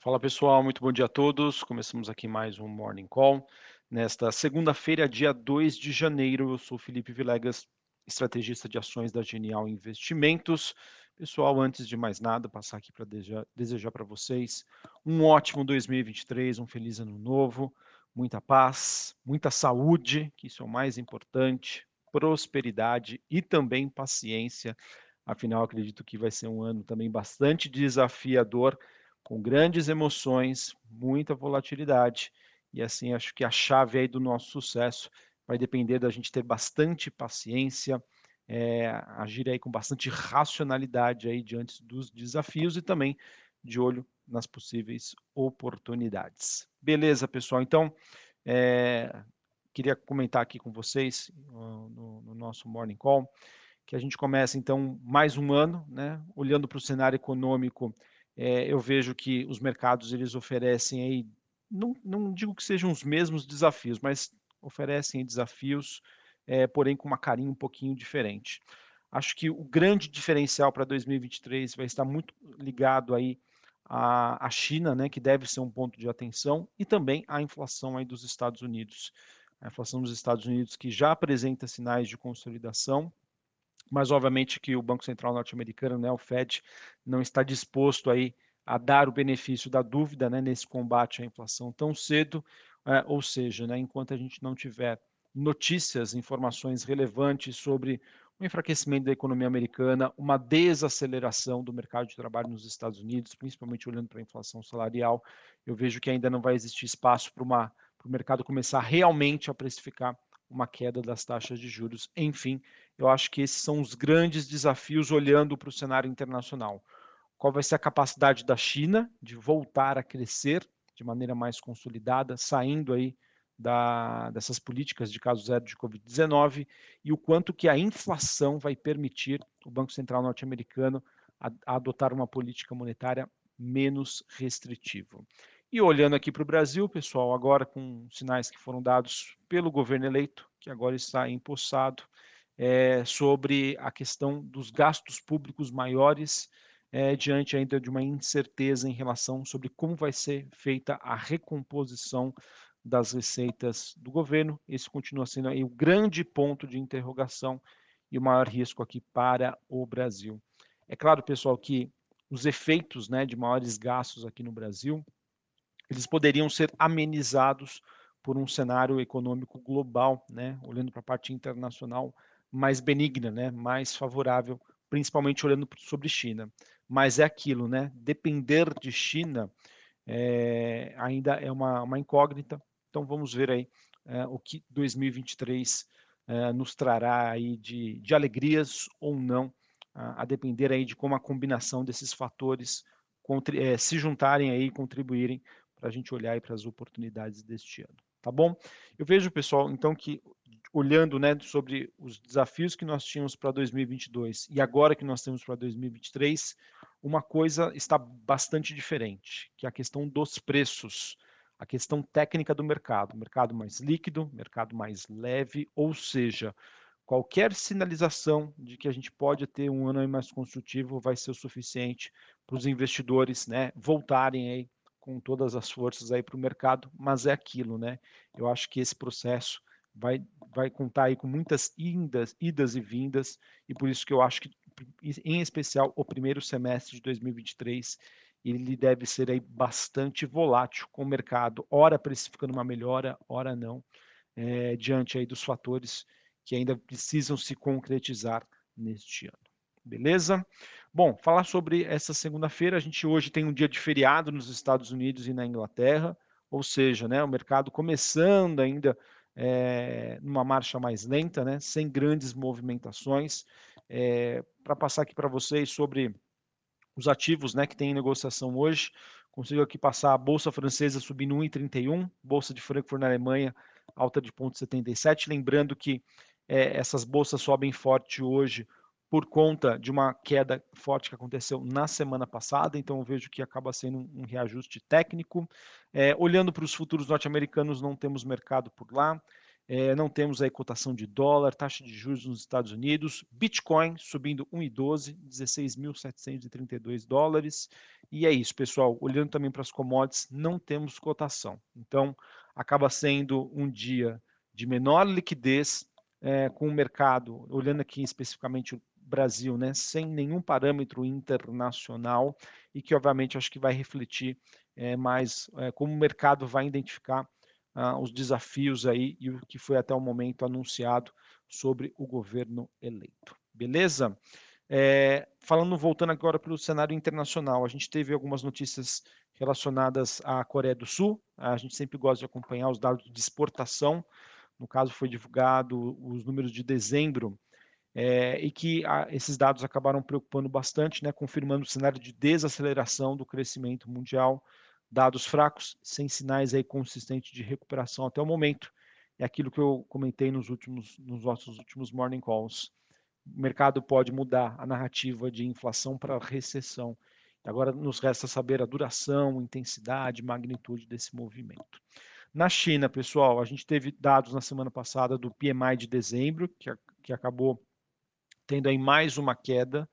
Fala pessoal, muito bom dia a todos. Começamos aqui mais um Morning Call. Nesta segunda-feira, dia 2 de janeiro, eu sou Felipe Vilegas, estrategista de ações da Genial Investimentos. Pessoal, antes de mais nada, passar aqui para desejar para vocês um ótimo 2023, um feliz ano novo, muita paz, muita saúde, que isso é o mais importante, prosperidade e também paciência. Afinal, acredito que vai ser um ano também bastante desafiador com grandes emoções, muita volatilidade, e assim acho que a chave aí do nosso sucesso vai depender da gente ter bastante paciência, é, agir aí com bastante racionalidade aí diante dos desafios e também de olho nas possíveis oportunidades. Beleza, pessoal? Então, é, queria comentar aqui com vocês no, no, nosso Morning Call, que a gente começa então mais um ano, né, olhando para o cenário econômico é, eu vejo que os mercados eles oferecem aí, não, não digo que sejam os mesmos desafios, mas oferecem desafios, é, porém com uma carinha um pouquinho diferente. Acho que o grande diferencial para 2023 vai estar muito ligado aí à, à China, né, que deve ser um ponto de atenção, e também à inflação aí dos Estados Unidos. A inflação dos Estados Unidos que já apresenta sinais de consolidação, mas obviamente que o Banco Central norte-americano, né, o Fed, não está disposto aí a dar o benefício da dúvida né, nesse combate à inflação tão cedo, é, ou seja, né, enquanto a gente não tiver notícias, informações relevantes sobre o enfraquecimento da economia americana, uma desaceleração do mercado de trabalho nos Estados Unidos, principalmente olhando para a inflação salarial, eu vejo que ainda não vai existir espaço para o mercado começar realmente a precificar uma queda das taxas de juros. Enfim, eu acho que esses são os grandes desafios olhando para o cenário internacional. Qual vai ser a capacidade da China de voltar a crescer de maneira mais consolidada, saindo aí da, dessas políticas de caso zero de Covid-19 e o quanto que a inflação vai permitir o Banco Central norte-americano adotar uma política monetária menos restritiva. E olhando aqui para o Brasil, pessoal, agora com sinais que foram dados pelo governo eleito, que agora está empossado, é, sobre a questão dos gastos públicos maiores, é, diante ainda de uma incerteza em relação sobre como vai ser feita a recomposição das receitas do governo. Esse continua sendo aí o grande ponto de interrogação e o maior risco aqui para o Brasil. É claro, pessoal, que os efeitos né, de maiores gastos aqui no Brasil eles poderiam ser amenizados por um cenário econômico global, né, olhando para a parte internacional mais benigna, né, mais favorável, principalmente olhando sobre China. Mas é aquilo, né, depender de China é, ainda é uma, uma, incógnita. Então vamos ver aí é, o que 2023 é, nos trará aí de, de alegrias ou não, a, a, depender aí de como a combinação desses fatores se juntarem aí e contribuírem para a gente olhar para as oportunidades deste ano, tá bom? Eu vejo, pessoal, então que olhando né, sobre os desafios que nós tínhamos para 2022 e agora que nós temos para 2023, uma coisa está bastante diferente, que é a questão dos preços, a questão técnica do mercado, mercado mais líquido, mercado mais leve, ou seja, qualquer sinalização de que a gente pode ter um ano mais construtivo vai ser o suficiente para os investidores né, voltarem aí com todas as forças aí para o mercado, mas é aquilo, né? Eu acho que esse processo vai, vai contar aí com muitas indas, idas e vindas, e por isso que eu acho que, em especial, o primeiro semestre de 2023, ele deve ser aí bastante volátil com o mercado, ora precificando uma melhora, ora não, é, diante aí dos fatores que ainda precisam se concretizar neste ano. Beleza? Bom, falar sobre essa segunda-feira, a gente hoje tem um dia de feriado nos Estados Unidos e na Inglaterra, ou seja, né, o mercado começando ainda é, numa marcha mais lenta, né, sem grandes movimentações. É, para passar aqui para vocês sobre os ativos né, que tem em negociação hoje, consigo aqui passar a Bolsa Francesa subindo 1,31, Bolsa de Frankfurt na Alemanha alta de 0,77, lembrando que é, essas bolsas sobem forte hoje por conta de uma queda forte que aconteceu na semana passada, então eu vejo que acaba sendo um, reajuste técnico. É, olhando para os futuros norte-americanos, não temos mercado por lá. é, não temos aí cotação de dólar, taxa de juros nos Estados Unidos, Bitcoin subindo 1,12, 16.732 dólares. E é isso, pessoal. Olhando também para as commodities, não temos cotação. Então, acaba sendo um dia de menor liquidez é, com o mercado, olhando aqui especificamente Brasil, né, sem nenhum parâmetro internacional e que, obviamente, acho que vai refletir é, mais é, como o mercado vai identificar uh, os desafios aí e o que foi até o momento anunciado sobre o governo eleito. Beleza? É, falando, voltando agora para o cenário internacional, a gente teve algumas notícias relacionadas à Coreia do Sul. A gente sempre gosta de acompanhar os dados de exportação. No caso, foi divulgado os números de dezembro é, e que a, esses dados acabaram preocupando bastante, né, confirmando o cenário de desaceleração do crescimento mundial dados fracos, sem sinais aí consistentes de recuperação até o momento. É aquilo que eu comentei nos últimos, nos nossos últimos morning calls. O mercado pode mudar a narrativa de inflação para recessão. Agora nos resta saber a duração, intensidade, magnitude desse movimento. Na China, pessoal, a gente teve dados na semana passada do PMI de dezembro, que, que acabou tendo aí mais uma queda.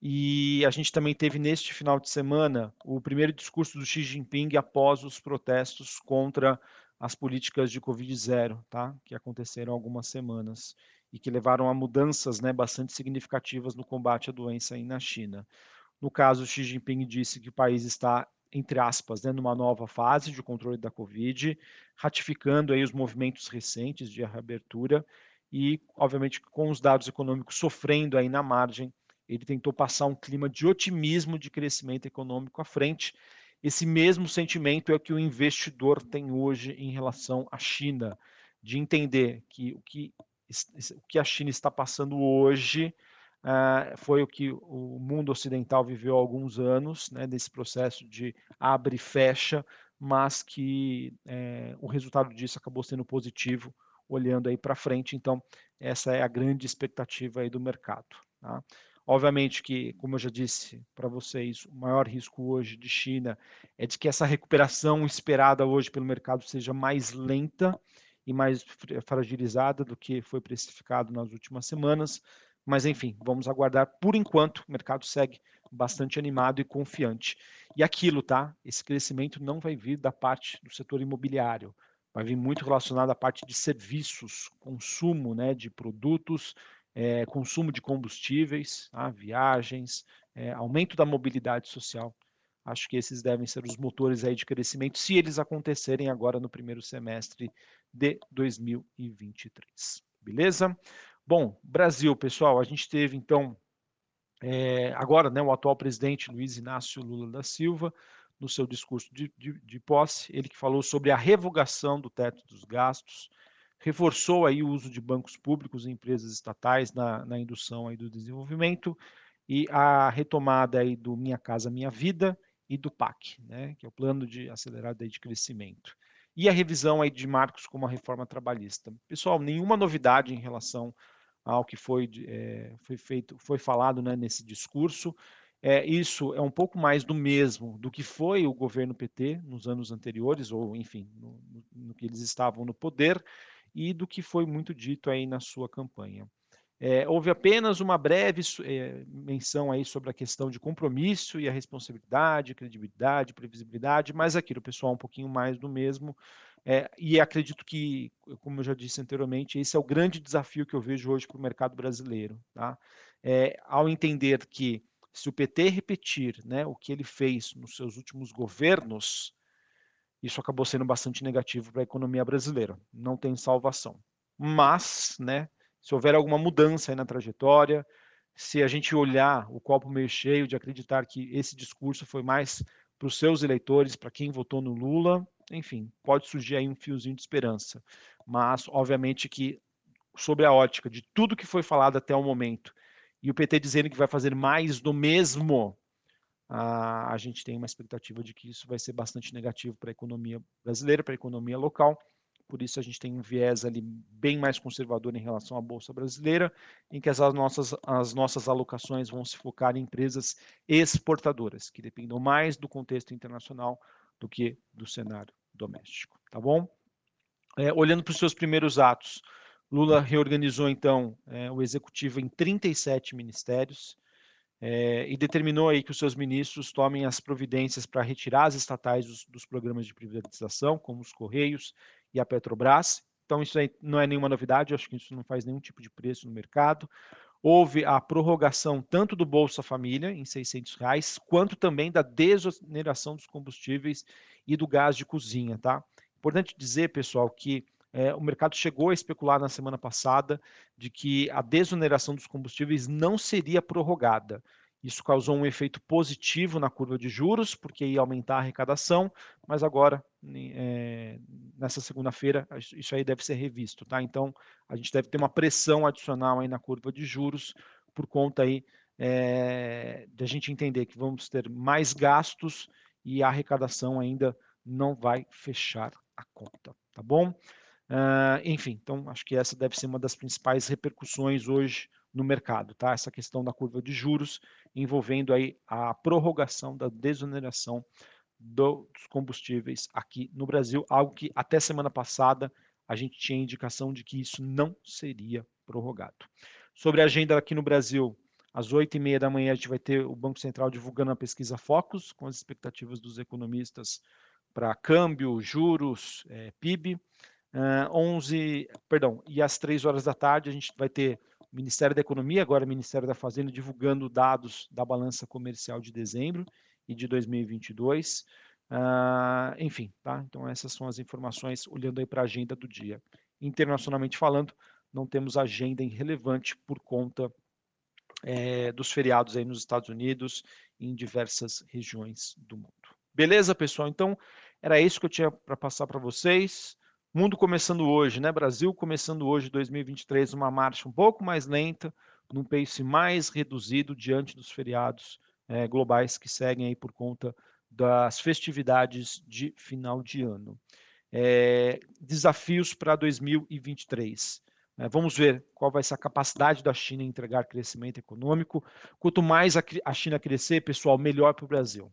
E a gente também teve neste final de semana o primeiro discurso do Xi Jinping após os protestos contra as políticas de Covid-0, tá? que aconteceram algumas semanas e que levaram a mudanças né, bastante significativas no combate à doença aí na China. No caso, Xi Jinping disse que o país está, entre aspas, né, numa nova fase de controle da Covid, ratificando aí os movimentos recentes de reabertura e, obviamente, com os dados econômicos sofrendo aí na margem ele tentou passar um clima de otimismo de crescimento econômico à frente. Esse mesmo sentimento é o que o investidor tem hoje em relação à China, de entender que o que, o que a China está passando hoje uh, foi o que o mundo ocidental viveu há alguns anos, né, desse processo de abre e fecha, mas que é, o resultado disso acabou sendo positivo, olhando aí para frente. Então, essa é a grande expectativa aí do mercado. Tá? Obviamente que, como eu já disse para vocês, o maior risco hoje de China é de que essa recuperação esperada hoje pelo mercado seja mais lenta e mais fragilizada do que foi precificado nas últimas semanas. Mas, enfim, vamos aguardar. Por enquanto, o mercado segue bastante animado e confiante. E aquilo, tá? Esse crescimento não vai vir da parte do setor imobiliário, vai vir muito relacionado à parte de serviços, consumo né, de produtos, é, consumo de combustíveis, tá? viagens, é, aumento da mobilidade social. Acho que esses devem ser os motores aí de crescimento, se eles acontecerem agora no primeiro semestre de 2023. Beleza? Bom, Brasil, pessoal, a gente teve então é, agora né, o atual presidente Luiz Inácio Lula da Silva, no seu discurso de, de, de posse, ele que falou sobre a revogação do teto dos gastos, reforçou aí o uso de bancos públicos e empresas estatais na, na indução aí do desenvolvimento e a retomada aí do Minha Casa Minha Vida e do PAC, né, que é o Plano de Acelerado aí de Crescimento. E a revisão aí de marcos como a reforma trabalhista. Pessoal, nenhuma novidade em relação ao que foi, é, foi feito, foi falado né, nesse discurso. É, isso é um pouco mais do mesmo do que foi o governo PT nos anos anteriores, ou enfim, no, no, que eles estavam no poder, e do que foi muito dito aí na sua campanha. É, houve apenas uma breve é, menção aí sobre a questão de compromisso e a responsabilidade, credibilidade, previsibilidade, mas aquilo, pessoal, um pouquinho mais do mesmo. É, e acredito que, como eu já disse anteriormente, esse é o grande desafio que eu vejo hoje para o mercado brasileiro. Tá? É, ao entender que se o PT repetir né, o que ele fez nos seus últimos governos, isso acabou sendo bastante negativo para a economia brasileira. Não tem salvação. Mas, né, se houver alguma mudança na trajetória, se a gente olhar o copo meio cheio de acreditar que esse discurso foi mais para os seus eleitores, para quem votou no Lula, enfim, pode surgir aí um fiozinho de esperança. Mas, obviamente, que sobre a ótica de tudo que foi falado até o momento, e o PT dizendo que vai fazer mais do mesmo, a, a gente tem uma expectativa de que isso vai ser bastante negativo para a economia brasileira, para a economia local. Por isso a gente tem um viés ali bem mais conservador em relação à bolsa brasileira, em que as nossas, as nossas alocações vão se focar em empresas exportadoras, que dependam mais do contexto internacional do que do cenário doméstico, tá bom? É, olhando para os seus primeiros atos, Lula reorganizou então é, o executivo em 37 ministérios é, e determinou aí que os seus ministros tomem as providências para retirar as estatais dos, dos, programas de privatização, como os Correios e a Petrobras. Então isso aí não é nenhuma novidade, acho que isso não faz nenhum tipo de preço no mercado. Houve a prorrogação tanto do Bolsa Família em 600 reais, quanto também da desoneração dos combustíveis e do gás de cozinha, tá? Importante dizer, pessoal, que é, o mercado chegou a especular na semana passada de que a desoneração dos combustíveis não seria prorrogada. Isso causou um efeito positivo na curva de juros, porque ia aumentar a arrecadação, mas agora, é, nessa segunda-feira, isso aí deve ser revisto, tá? Então, a gente deve ter uma pressão adicional aí na curva de juros, por conta aí é, de a gente entender que vamos ter mais gastos e a arrecadação ainda não vai fechar a conta, tá bom? Uh, enfim, então acho que essa deve ser uma das principais repercussões hoje no mercado, tá? Essa questão da curva de juros envolvendo aí a prorrogação da desoneração dos combustíveis aqui no Brasil, algo que até semana passada a gente tinha indicação de que isso não seria prorrogado. Sobre a agenda aqui no Brasil, às oito e meia da manhã a gente vai ter o Banco Central divulgando a pesquisa Focus, com as expectativas dos economistas para câmbio, juros, é, PIB. Uh, 11, perdão, e às três horas da tarde a gente vai ter o Ministério da Economia, agora o Ministério da Fazenda, divulgando dados da balança comercial de dezembro e de 2022. Uh, enfim, tá? Então essas são as informações olhando aí para a agenda do dia. Internacionalmente falando, não temos agenda irrelevante por conta é, dos feriados aí nos Estados Unidos e em diversas regiões do mundo. Beleza, pessoal? Então, era isso que eu tinha para passar para vocês. Mundo começando hoje, né? Brasil começando hoje, 2023, uma marcha um pouco mais lenta, num pace mais reduzido diante dos feriados é, globais que seguem aí por conta das festividades de final de ano. É, desafios para 2023. É, vamos ver qual vai ser a capacidade da China em entregar crescimento econômico. Quanto mais a, a China crescer, pessoal, melhor para o Brasil.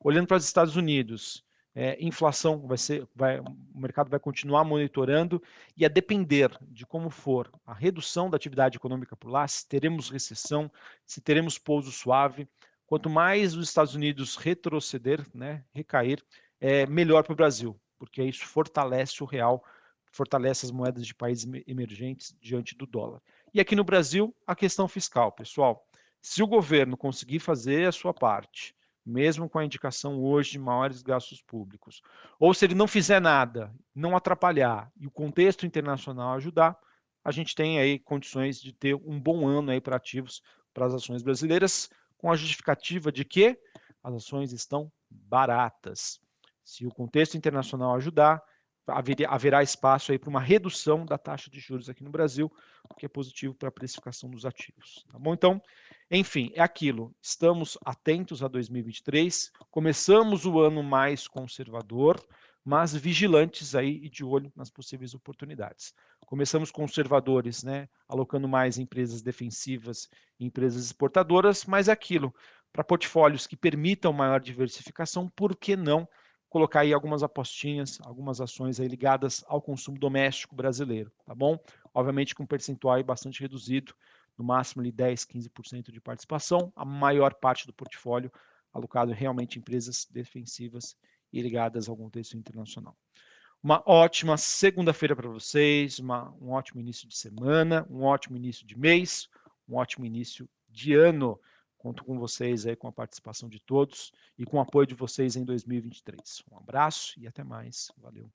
Olhando para os Estados Unidos, é, inflação vai ser, vai, o mercado vai continuar monitorando e a depender de como for a redução da atividade econômica por lá, se teremos recessão, se teremos pouso suave, quanto mais os Estados Unidos retroceder, né, recair, é melhor para o Brasil, porque isso fortalece o real, fortalece as moedas de países emergentes diante do dólar. E aqui no Brasil, a questão fiscal, pessoal. Se o governo conseguir fazer a sua parte, mesmo com a indicação hoje de maiores gastos públicos. Ou se ele não fizer nada, não atrapalhar e o contexto internacional ajudar, a gente tem aí condições de ter um bom ano aí para ativos para as ações brasileiras, com a justificativa de que as ações estão baratas. Se o contexto internacional ajudar, haverá espaço aí para uma redução da taxa de juros aqui no Brasil, o que é positivo para a precificação dos ativos. Tá bom? Então, enfim, é aquilo. Estamos atentos a 2023. Começamos o ano mais conservador, mas vigilantes aí e de olho nas possíveis oportunidades. Começamos conservadores, né, alocando mais em empresas defensivas e empresas exportadoras, mas é aquilo, para portfólios que permitam maior diversificação, por que não colocar aí algumas apostinhas, algumas ações aí ligadas ao consumo doméstico brasileiro, tá bom? Obviamente com um percentual bastante reduzido, no máximo ali 10, 15% de participação, a maior parte do portfólio alocado realmente em empresas defensivas e ligadas ao contexto internacional. Uma ótima segunda-feira para vocês, uma, um ótimo início de semana, um ótimo início de mês, um ótimo início de ano. Conto com vocês aí, com a participação de todos e com o apoio de vocês em 2023. Um abraço e até mais. Valeu.